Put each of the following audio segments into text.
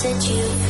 Set you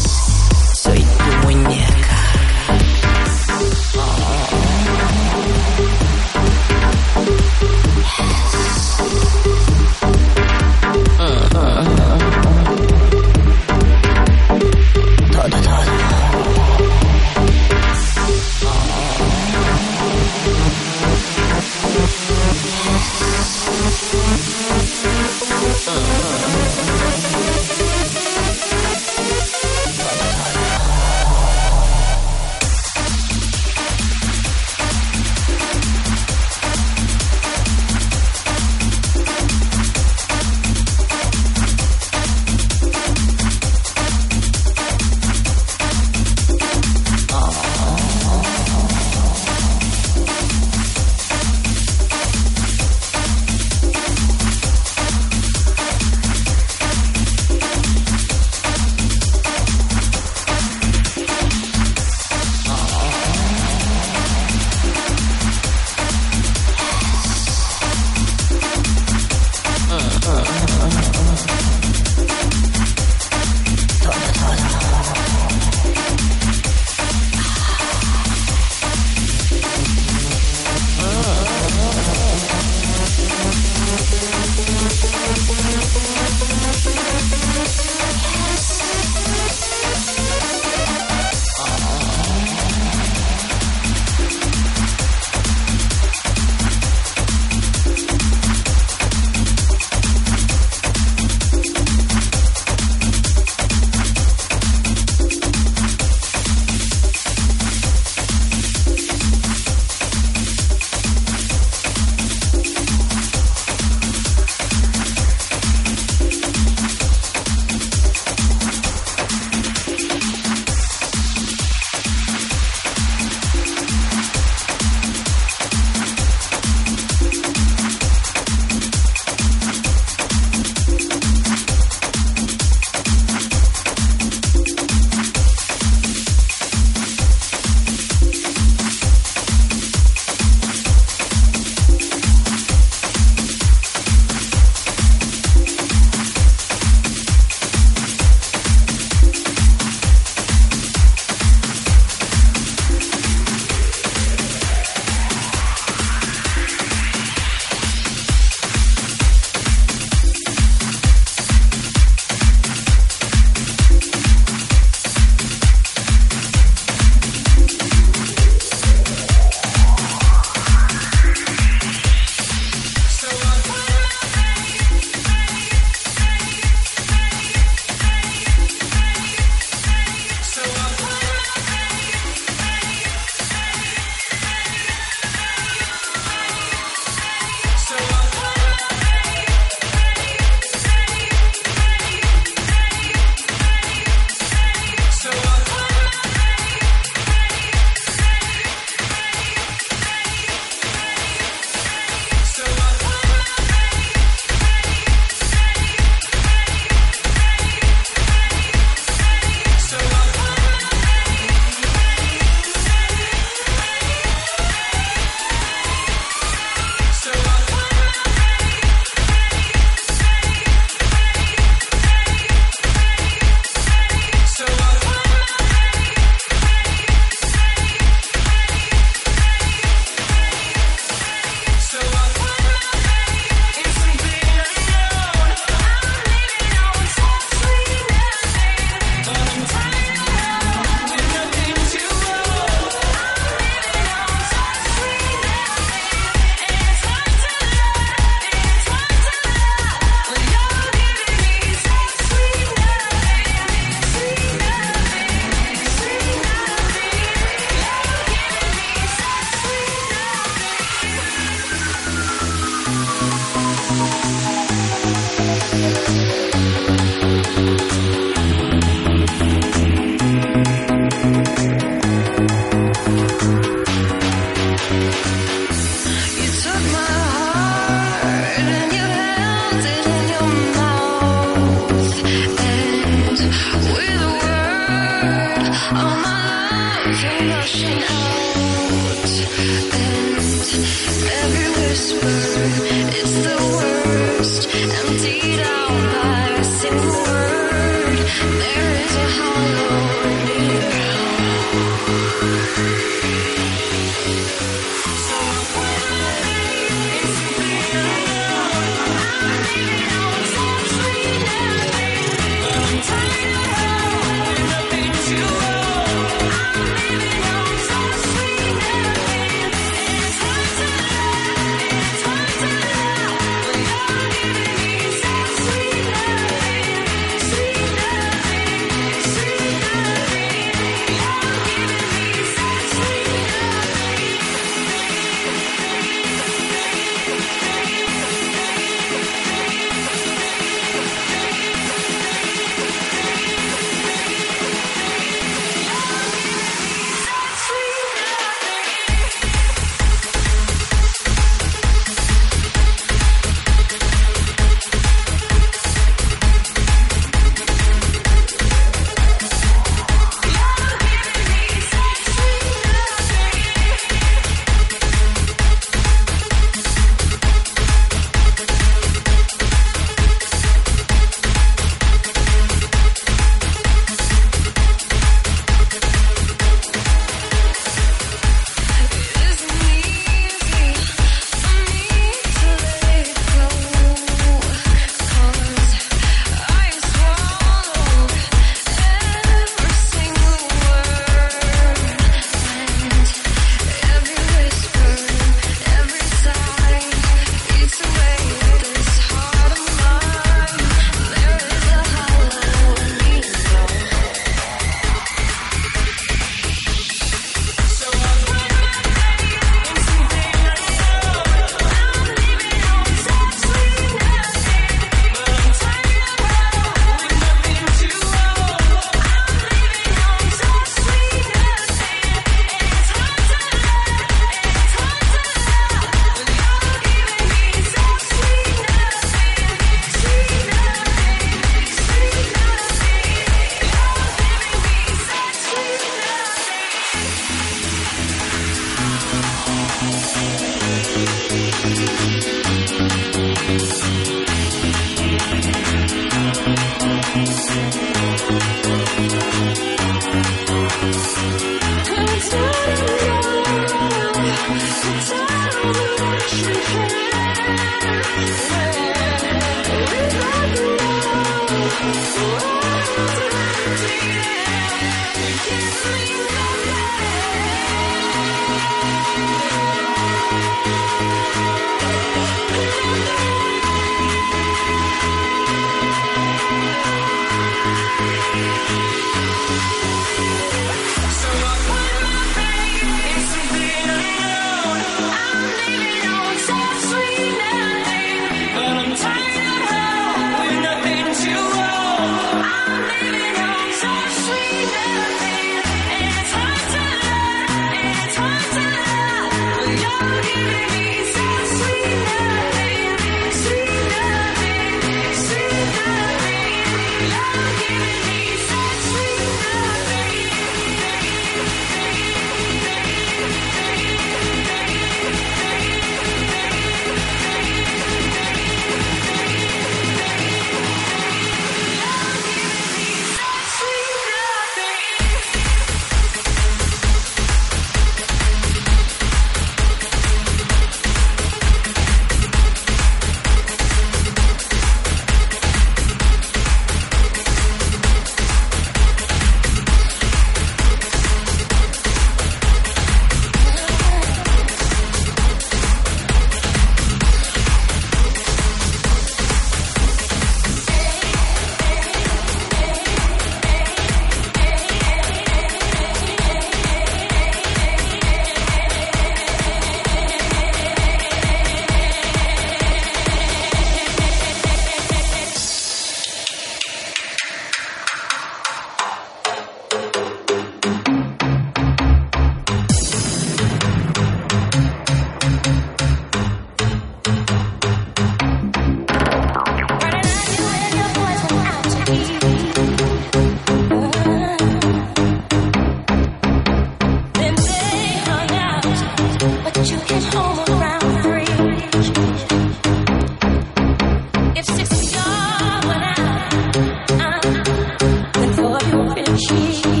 Thank you.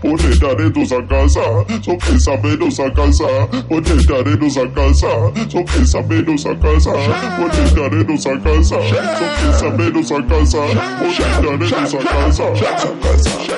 ponerare nos a casa, só pensa a casa, ponerare nos a casa, só pensa a casa, ponerare nos a casa, só pensa a casa, ponerare nos a casa, a.